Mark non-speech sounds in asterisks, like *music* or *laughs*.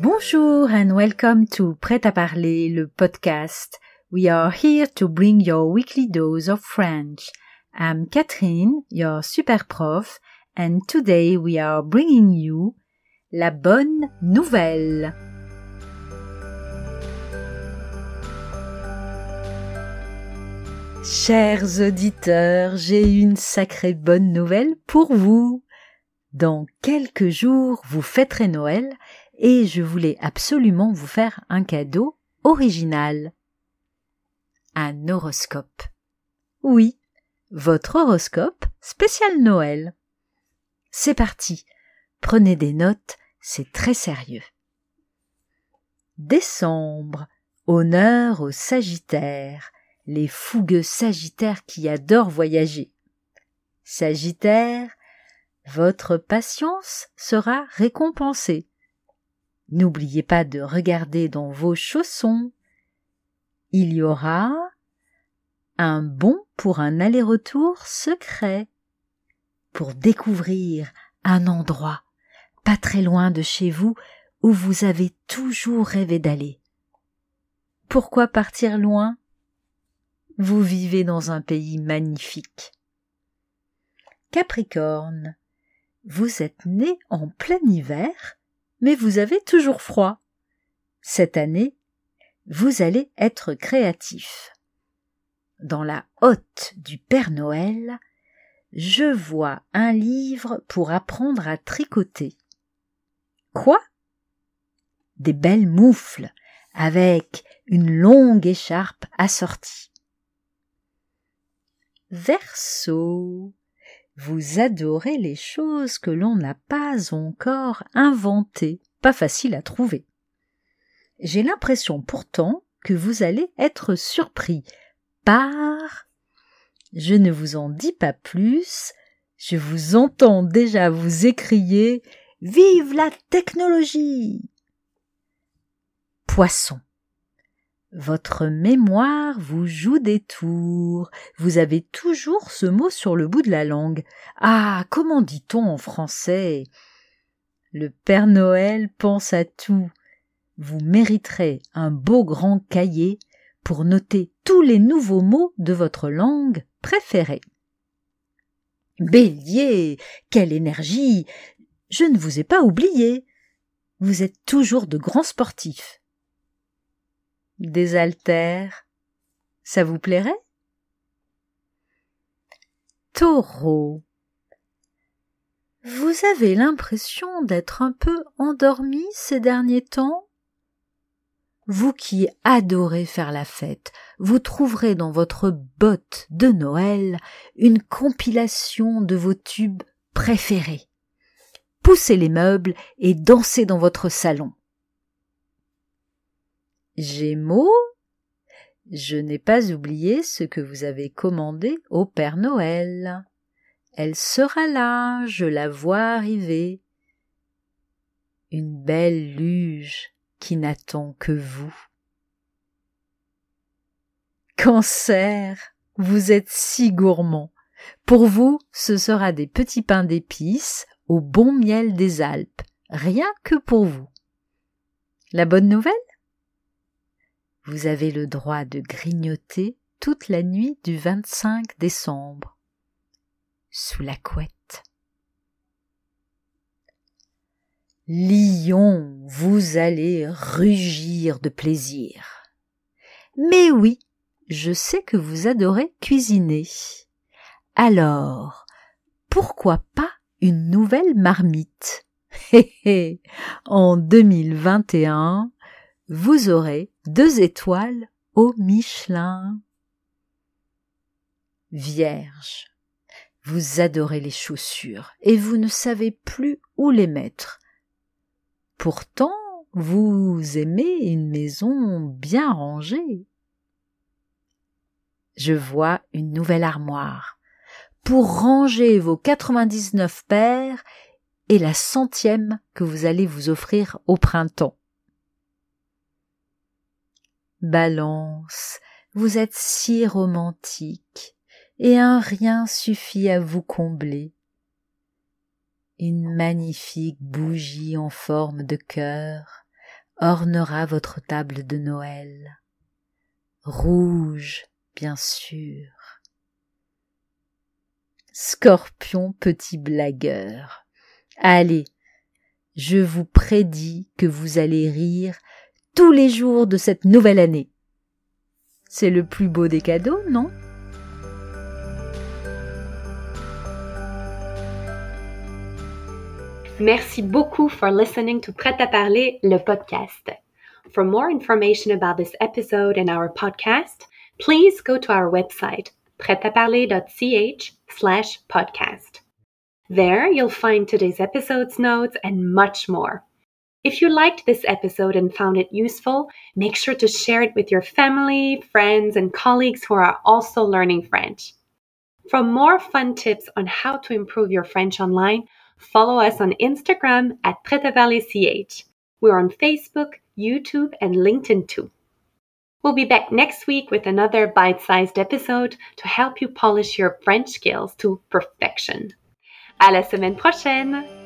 Bonjour and welcome to Prêt à parler, le podcast. We are here to bring your weekly dose of French. I'm Catherine, your super prof, and today we are bringing you la bonne nouvelle. Chers auditeurs, j'ai une sacrée bonne nouvelle pour vous. Dans quelques jours, vous fêterez Noël et je voulais absolument vous faire un cadeau original. Un horoscope. Oui, votre horoscope spécial Noël. C'est parti. Prenez des notes, c'est très sérieux. Décembre. Honneur aux Sagittaires, les fougueux Sagittaires qui adorent voyager. Sagittaire, votre patience sera récompensée. N'oubliez pas de regarder dans vos chaussons. Il y aura un bon pour un aller-retour secret, pour découvrir un endroit pas très loin de chez vous où vous avez toujours rêvé d'aller. Pourquoi partir loin? Vous vivez dans un pays magnifique. Capricorne, vous êtes né en plein hiver mais vous avez toujours froid. Cette année, vous allez être créatif. Dans la hotte du Père Noël, je vois un livre pour apprendre à tricoter. Quoi? Des belles moufles avec une longue écharpe assortie. Verseau. Vous adorez les choses que l'on n'a pas encore inventées, pas facile à trouver. J'ai l'impression pourtant que vous allez être surpris par... Je ne vous en dis pas plus, je vous entends déjà vous écrier Vive la technologie Poisson. Votre mémoire vous joue des tours. Vous avez toujours ce mot sur le bout de la langue. Ah. Comment dit on en français? Le Père Noël pense à tout. Vous mériterez un beau grand cahier pour noter tous les nouveaux mots de votre langue préférée. Bélier. Quelle énergie. Je ne vous ai pas oublié. Vous êtes toujours de grands sportifs des haltères, ça vous plairait? Taureau. Vous avez l'impression d'être un peu endormi ces derniers temps? Vous qui adorez faire la fête, vous trouverez dans votre botte de Noël une compilation de vos tubes préférés. Poussez les meubles et dansez dans votre salon. Gémeaux, je n'ai pas oublié ce que vous avez commandé au Père Noël. Elle sera là, je la vois arriver. Une belle luge qui n'attend que vous. Cancer, vous êtes si gourmand. Pour vous, ce sera des petits pains d'épices au bon miel des Alpes, rien que pour vous. La bonne nouvelle? Vous avez le droit de grignoter toute la nuit du 25 décembre. Sous la couette. Lion, vous allez rugir de plaisir. Mais oui, je sais que vous adorez cuisiner. Alors, pourquoi pas une nouvelle marmite? *laughs* Hé hé, en 2021, vous aurez deux étoiles au Michelin. Vierge, vous adorez les chaussures et vous ne savez plus où les mettre. Pourtant, vous aimez une maison bien rangée. Je vois une nouvelle armoire pour ranger vos 99 paires et la centième que vous allez vous offrir au printemps. Balance, vous êtes si romantique, et un rien suffit à vous combler. Une magnifique bougie en forme de cœur ornera votre table de Noël. Rouge, bien sûr. Scorpion petit blagueur. Allez, je vous prédis que vous allez rire tous les jours de cette nouvelle année. C'est le plus beau des cadeaux, non? Merci beaucoup for listening to Prêt à parler, le podcast. For more information about this episode and our podcast, please go to our website, pretaparler.ch slash podcast. There you'll find today's episode's notes and much more. If you liked this episode and found it useful, make sure to share it with your family, friends, and colleagues who are also learning French. For more fun tips on how to improve your French online, follow us on Instagram at PretaValleyCH. We're on Facebook, YouTube, and LinkedIn too. We'll be back next week with another bite sized episode to help you polish your French skills to perfection. À la semaine prochaine!